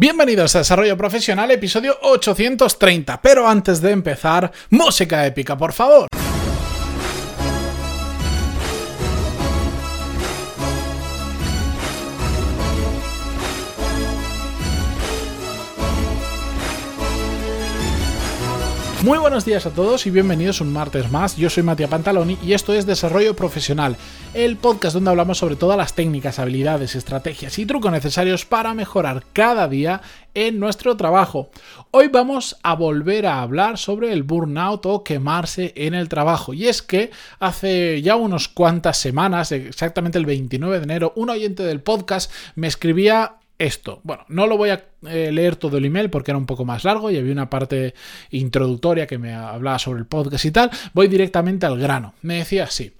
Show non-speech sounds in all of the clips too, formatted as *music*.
Bienvenidos a Desarrollo Profesional, episodio 830. Pero antes de empezar, música épica, por favor. Muy buenos días a todos y bienvenidos un martes más. Yo soy Matías Pantaloni y esto es Desarrollo Profesional, el podcast donde hablamos sobre todas las técnicas, habilidades, estrategias y trucos necesarios para mejorar cada día en nuestro trabajo. Hoy vamos a volver a hablar sobre el burnout o quemarse en el trabajo. Y es que hace ya unos cuantas semanas, exactamente el 29 de enero, un oyente del podcast me escribía esto. Bueno, no lo voy a eh, leer todo el email porque era un poco más largo y había una parte introductoria que me hablaba sobre el podcast y tal. Voy directamente al grano. Me decía así.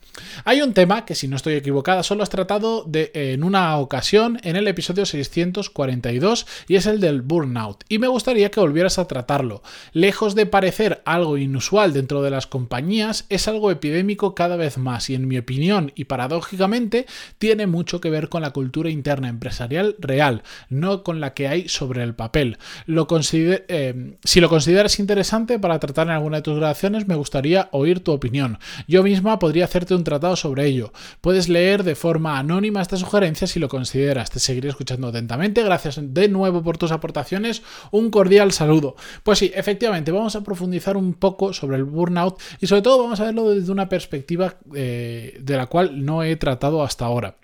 Hay un tema que, si no estoy equivocada, solo has tratado en una ocasión en el episodio 642 y es el del burnout. Y me gustaría que volvieras a tratarlo. Lejos de parecer algo inusual dentro de las compañías, es algo epidémico cada vez más y, en mi opinión y paradójicamente, tiene mucho que ver con la cultura interna empresarial real, no con la que hay sobre el papel. Lo eh, si lo consideras interesante para tratar en alguna de tus grabaciones, me gustaría oír tu opinión. Yo misma podría hacerte un tratado sobre ello. Puedes leer de forma anónima esta sugerencia si lo consideras. Te seguiré escuchando atentamente. Gracias de nuevo por tus aportaciones. Un cordial saludo. Pues sí, efectivamente, vamos a profundizar un poco sobre el burnout y sobre todo vamos a verlo desde una perspectiva eh, de la cual no he tratado hasta ahora.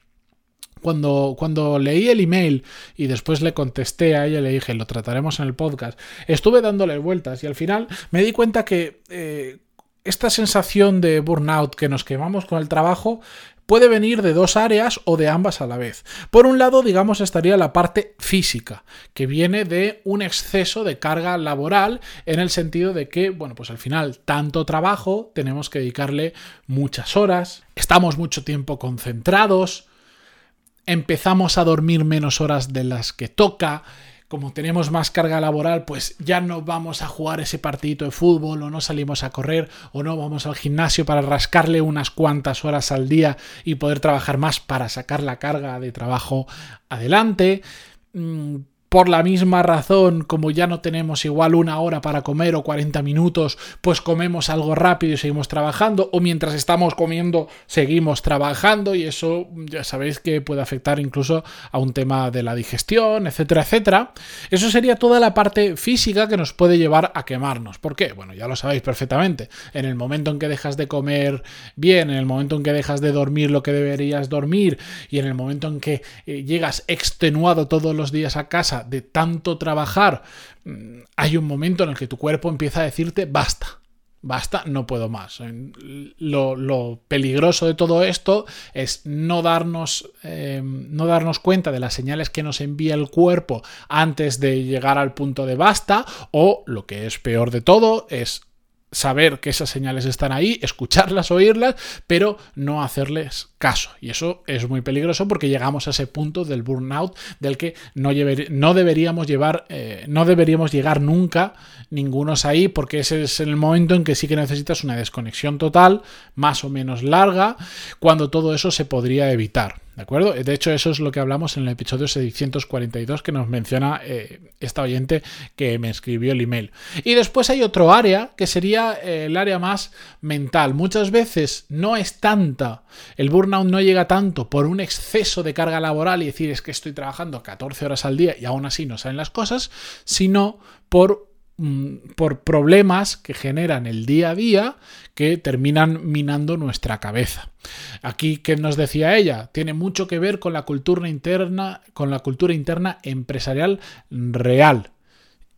Cuando, cuando, leí el email y después le contesté a ella, le dije, lo trataremos en el podcast, estuve dándole vueltas y al final me di cuenta que eh, esta sensación de burnout que nos quemamos con el trabajo puede venir de dos áreas o de ambas a la vez. Por un lado, digamos, estaría la parte física, que viene de un exceso de carga laboral en el sentido de que, bueno, pues al final tanto trabajo, tenemos que dedicarle muchas horas, estamos mucho tiempo concentrados, empezamos a dormir menos horas de las que toca, como tenemos más carga laboral, pues ya no vamos a jugar ese partidito de fútbol o no salimos a correr o no vamos al gimnasio para rascarle unas cuantas horas al día y poder trabajar más para sacar la carga de trabajo adelante. Mm, por la misma razón, como ya no tenemos igual una hora para comer o 40 minutos, pues comemos algo rápido y seguimos trabajando, o mientras estamos comiendo seguimos trabajando y eso ya sabéis que puede afectar incluso a un tema de la digestión, etcétera, etcétera. Eso sería toda la parte física que nos puede llevar a quemarnos. ¿Por qué? Bueno, ya lo sabéis perfectamente. En el momento en que dejas de comer bien, en el momento en que dejas de dormir lo que deberías dormir y en el momento en que eh, llegas extenuado todos los días a casa, de tanto trabajar, mm, hay un momento en el que tu cuerpo empieza a decirte basta. Basta, no puedo más. Lo, peligroso de todo esto es no darnos, em, no darnos cuenta de las señales que nos envía el cuerpo antes de llegar al punto de basta o, lo que es peor de todo, es saber que esas señales están ahí, escucharlas, oírlas, pero no hacerles caso. Y eso es muy peligroso porque llegamos a ese punto del burnout del que no, no deberíamos llevar, eh, no deberíamos llegar nunca ningunos ahí, porque ese es el momento en que sí que necesitas una desconexión total, más o menos larga, cuando todo eso se podría evitar. ¿De acuerdo? De hecho, eso es lo que hablamos en el episodio 642 que nos menciona eh, esta oyente que me escribió el email. Y después hay otro área que sería eh, el área más mental. Muchas veces no es tanta, el burnout no llega tanto por un exceso de carga laboral y decir es que estoy trabajando 14 horas al día y aún así no salen las cosas, sino por Mm, por problemas que generan el día a día que terminan minando nuestra cabeza. Aquí, ¿qué nos decía ella? Tiene mucho que ver con la cultura interna, con la cultura interna empresarial real.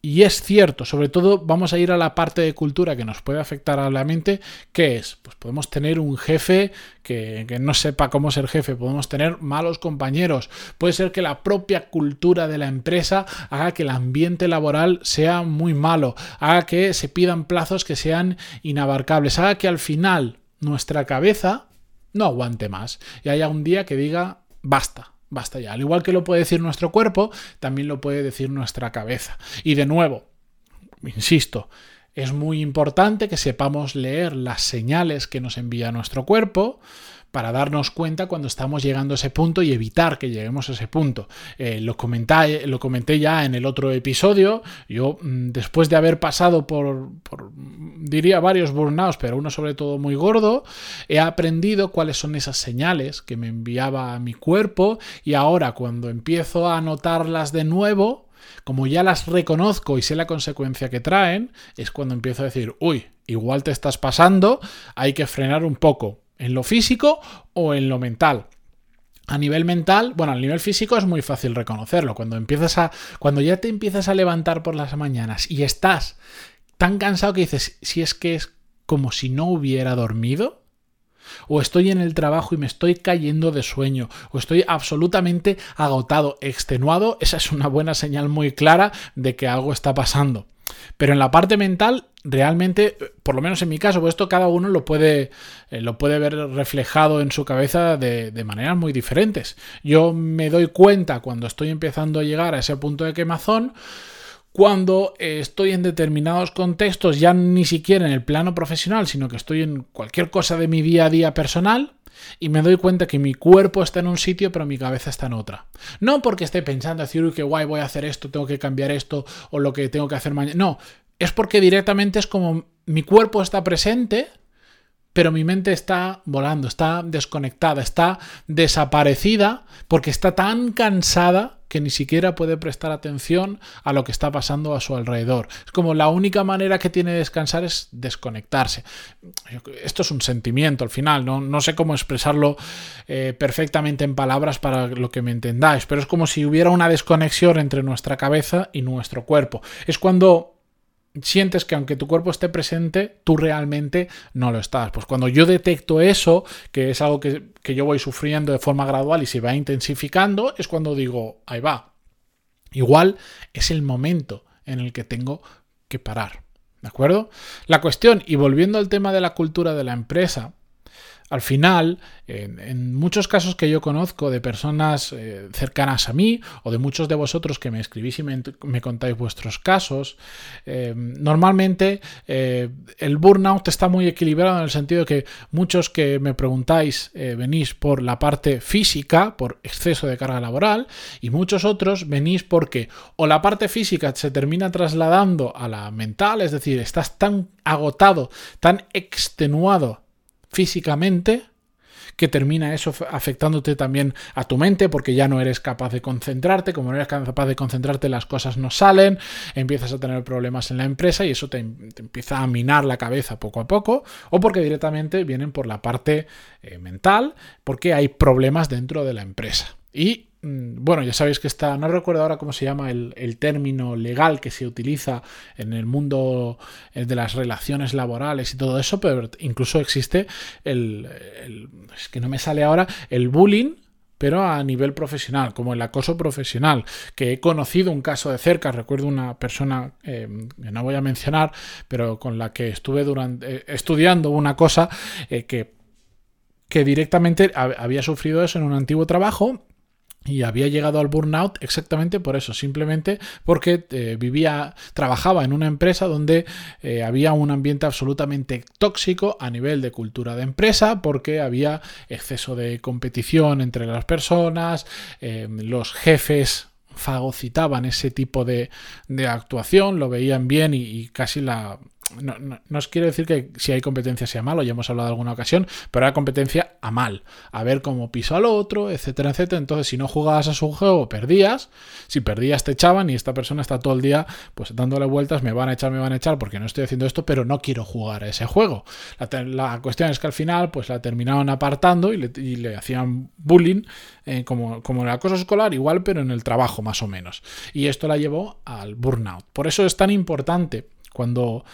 Y es cierto, sobre todo vamos a ir a la parte de cultura que nos puede afectar a la mente, ¿qué es? Pues podemos tener un jefe que, no sepa cómo ser jefe, podemos tener malos compañeros, puede ser que la propia cultura de la empresa haga que el ambiente laboral sea muy malo, haga que se pidan plazos que sean inabarcables, haga que al final nuestra cabeza no aguante más. Y haya un día que diga basta, Basta ya. Al igual que lo puede decir nuestro cuerpo, también lo puede decir nuestra cabeza. Y de nuevo, insisto, Es muy importante que sepamos leer las señales que nos envía nuestro cuerpo para darnos cuenta cuando estamos llegando a ese punto y evitar que lleguemos a ese punto. Eh, lo, comenté, lo comenté ya en el otro episodio. Yo, mm, después de haber pasado por, por, diría, varios burnouts, pero uno sobre todo muy gordo, he aprendido cuáles son esas señales que me enviaba mi cuerpo y ahora cuando empiezo a notarlas de nuevo, como ya las reconozco y sé la consecuencia que traen, es cuando empiezo a decir, uy, igual te estás pasando, hay que frenar un poco, en lo físico o en lo mental. A nivel mental, bueno, a nivel físico es muy fácil reconocerlo. Cuando empiezas a. Cuando ya te empiezas a levantar por las mañanas y estás tan cansado que dices, si es que es como si no hubiera dormido, o estoy en el trabajo y me estoy cayendo de sueño, o estoy absolutamente agotado, extenuado, esa es una buena señal muy clara de que algo está pasando. Pero en la parte mental, realmente, por lo menos en mi caso, pues esto cada uno lo puede, eh, lo puede ver reflejado en su cabeza de, de, maneras muy diferentes. Yo me doy cuenta cuando estoy empezando a llegar a ese punto de quemazón, cuando estoy en determinados contextos, ya ni siquiera en el plano profesional, sino que estoy en cualquier cosa de mi día a día personal, y me doy cuenta que mi cuerpo está en un sitio, pero mi cabeza está en otra. No porque esté pensando, decir, uy, qué guay, voy a hacer esto, tengo que cambiar esto, o lo que tengo que hacer mañana. No, es porque directamente es como mi cuerpo está presente, pero mi mente está volando, está desconectada, está desaparecida, porque está tan cansada que ni siquiera puede prestar atención a lo que está pasando a su alrededor. Es como la única manera que tiene de descansar es desconectarse. Esto es un sentimiento al final, no, no sé cómo expresarlo eh, perfectamente en palabras para lo que me entendáis, pero es como si hubiera una desconexión entre nuestra cabeza y nuestro cuerpo. Es cuando sientes que aunque tu cuerpo esté presente, tú realmente no lo estás. Pues cuando yo detecto eso, que es algo que, que, yo voy sufriendo de forma gradual y se va intensificando, es cuando digo, ahí va. Igual es el momento en el que tengo que parar. ¿De acuerdo? La cuestión, y volviendo al tema de la cultura de la empresa, al final, en, muchos casos que yo conozco de personas eh, cercanas a mí o de muchos de vosotros que me escribís y me, contáis vuestros casos, eh, normalmente eh, el burnout está muy equilibrado en el sentido de que muchos que me preguntáis venís por la parte física, por exceso de carga laboral, y muchos otros venís porque o la parte física se termina trasladando a la mental, es decir, estás tan agotado, tan extenuado, físicamente que termina eso afectándote también a tu mente porque ya no eres capaz de concentrarte, como no eres capaz de concentrarte las cosas no salen, empiezas a tener problemas en la empresa y eso te, te empieza a minar la cabeza poco a poco o porque directamente vienen por la parte eh, mental porque hay problemas dentro de la empresa. Y bueno, ya sabéis que está, no recuerdo ahora cómo se llama el, término legal que se utiliza en el mundo eh, de las relaciones laborales y todo eso, pero incluso existe el, es que no me sale ahora, el bullying pero a nivel profesional, como el acoso profesional, que he conocido un caso de cerca, recuerdo una persona eh, que no voy a mencionar, pero con la que estuve durante, eh, estudiando una cosa que, que directamente había sufrido eso en un antiguo trabajo y había llegado al burnout exactamente por eso, simplemente porque eh, vivía, trabajaba en una empresa donde eh, había un ambiente absolutamente tóxico a nivel de cultura de empresa, porque había exceso de competición entre las personas, eh, los jefes fagocitaban ese tipo de, de, actuación, lo veían bien y, y casi la, no, no, os quiero decir que si hay competencia sea malo, ya hemos hablado de alguna ocasión, pero hay competencia a mal, a ver cómo piso al otro, etcétera, etcétera. Entonces, si no jugabas a su juego, perdías. Si perdías, te echaban y esta persona está todo el día pues dándole vueltas, me van a echar, me van a echar porque no estoy haciendo esto, pero no quiero jugar a ese juego. La, cuestión es que al final, pues la terminaban apartando y le, hacían bullying, eh, como, como en el acoso escolar, igual, pero en el trabajo más o menos. Y esto la llevó al burnout. Por eso es tan importante cuando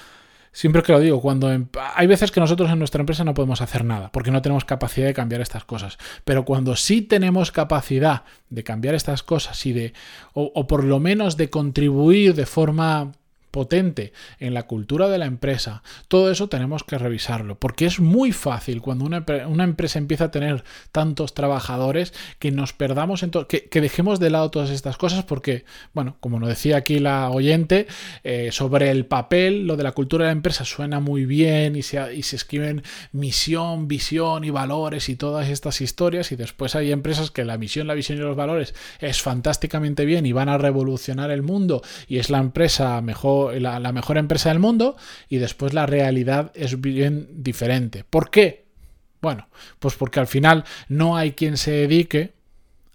Siempre que lo digo, cuando em, hay veces que nosotros en nuestra empresa no podemos hacer nada, porque no tenemos capacidad de cambiar estas cosas. Pero cuando sí tenemos capacidad de cambiar estas cosas y de, o, por lo menos de contribuir de forma potente en la cultura de la empresa, todo eso tenemos que revisarlo, porque es muy fácil cuando una, empresa empieza a tener tantos trabajadores que nos perdamos, en que, que, dejemos de lado todas estas cosas, porque, bueno, como nos decía aquí la oyente, eh, sobre el papel, lo de la cultura de la empresa suena muy bien y se, y se escriben misión, visión y valores y todas estas historias, y después hay empresas que la misión, la visión y los valores es fantásticamente bien y van a revolucionar el mundo y es la empresa mejor, la, mejor empresa del mundo, y después la realidad es bien diferente. ¿Por qué? Bueno, pues porque al final no hay quien se dedique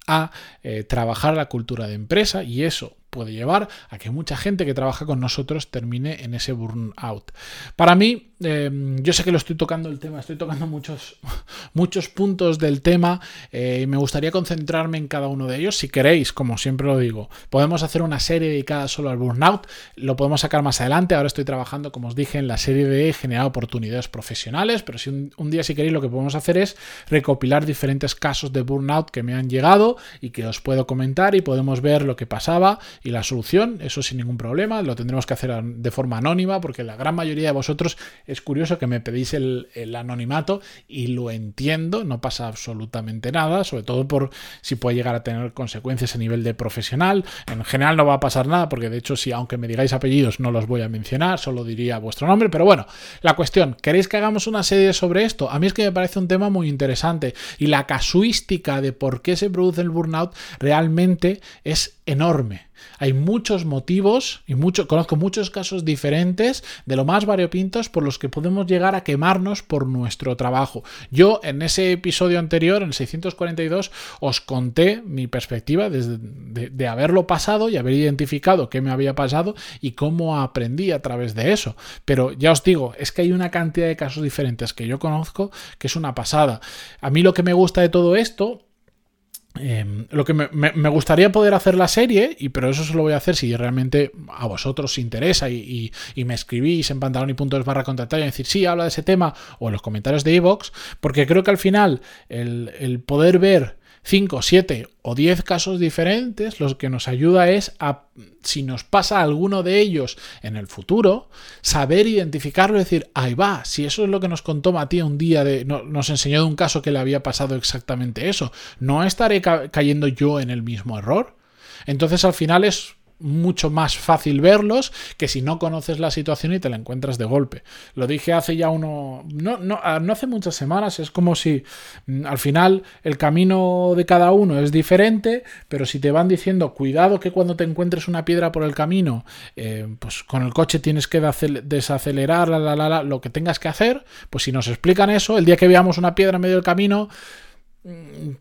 a eh, trabajar la cultura de empresa y eso puede llevar a que mucha gente que trabaja con nosotros termine en ese burnout. Para mí, Em, yo sé que lo estoy tocando el tema, estoy tocando muchos, *laughs* muchos puntos del tema eh, y me gustaría concentrarme en cada uno de ellos. Si queréis, como siempre lo digo, podemos hacer una serie dedicada solo al burnout, lo podemos sacar más adelante. Ahora estoy trabajando, como os dije, en la serie de generar oportunidades profesionales, pero si un, día, si queréis, lo que podemos hacer es recopilar diferentes casos de burnout que me han llegado y que os puedo comentar y podemos ver lo que pasaba y la solución, eso sin ningún problema. Lo tendremos que hacer de forma anónima porque la gran mayoría de vosotros es curioso que me pedís el, anonimato y lo entiendo, no pasa absolutamente nada, sobre todo por si puede llegar a tener consecuencias a nivel de profesional. En general no va a pasar nada, porque de hecho, si aunque me digáis apellidos, no los voy a mencionar, solo diría vuestro nombre. Pero bueno, la cuestión, ¿queréis que hagamos una serie sobre esto? A mí es que me parece un tema muy interesante y la casuística de por qué se produce el burnout realmente es enorme. Hay muchos motivos y mucho, conozco muchos casos diferentes de lo más variopintos por los que podemos llegar a quemarnos por nuestro trabajo. Yo en ese episodio anterior, en el 642, os conté mi perspectiva desde, de, haberlo pasado y haber identificado qué me había pasado y cómo aprendí a través de eso. Pero ya os digo, es que hay una cantidad de casos diferentes que yo conozco que es una pasada. A mí lo que me gusta de todo esto Em, lo que me, gustaría poder hacer la serie, y pero eso solo voy a hacer si realmente a vosotros os interesa y, me escribís en pantalón y puntos barra contactar y decir sí, habla de ese tema o en los comentarios de iVoox, porque creo que al final el poder ver 5, 7 o 10 casos diferentes, lo que nos ayuda es a, si nos pasa alguno de ellos en el futuro, saber identificarlo y decir, ahí va, si eso es lo que nos contó Matías un día, de, nos enseñó de un caso que le había pasado exactamente eso, ¿no estaré cayendo yo en el mismo error? Entonces al final es mucho más fácil verlos que si no conoces la situación y te la encuentras de golpe. Lo dije hace ya uno, no, no, ah, no hace muchas semanas, es como si mm, al final el camino de cada uno es diferente, pero si te van diciendo cuidado que cuando te encuentres una piedra por el camino, eh, pues con el coche tienes que desacelerar, la, la, la, lo que tengas que hacer, pues si nos explican eso, el día que veamos una piedra en medio del camino,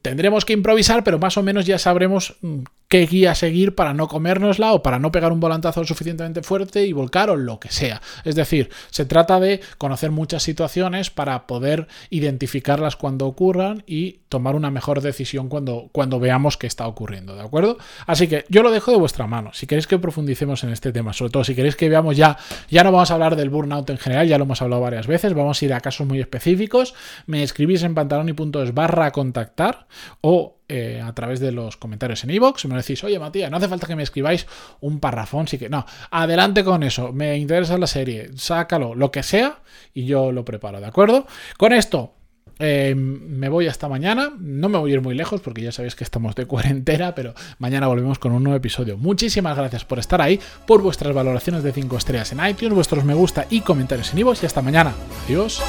tendremos que improvisar, pero más o menos ya sabremos mm, qué guía seguir para no comérnosla o para no pegar un volantazo suficientemente fuerte y volcar o lo que sea. Es decir, se trata de conocer muchas situaciones para poder identificarlas cuando ocurran y tomar una mejor decisión cuando, cuando veamos que está ocurriendo, ¿de acuerdo? Así que yo lo dejo de vuestra mano. Si queréis que profundicemos en este tema, sobre todo si queréis que veamos ya, ya no vamos a hablar del burnout en general, ya lo hemos hablado varias veces, vamos a ir a casos muy específicos, me escribís en pantalón y barra contactar o eh, a través de los comentarios en iVoox. me decís, oye Matías, no hace falta que me escribáis un parrafón, sí que no, adelante con eso, me interesa la serie, sácalo, lo que sea, y yo lo preparo, ¿de acuerdo? Con esto. Eh, me voy hasta mañana, no me voy a ir muy lejos porque ya sabéis que estamos de cuarentena, pero mañana volvemos con un nuevo episodio. Muchísimas gracias por estar ahí, por vuestras valoraciones de 5 estrellas en iTunes, vuestros me gusta y comentarios en iVoox y hasta mañana. Adiós.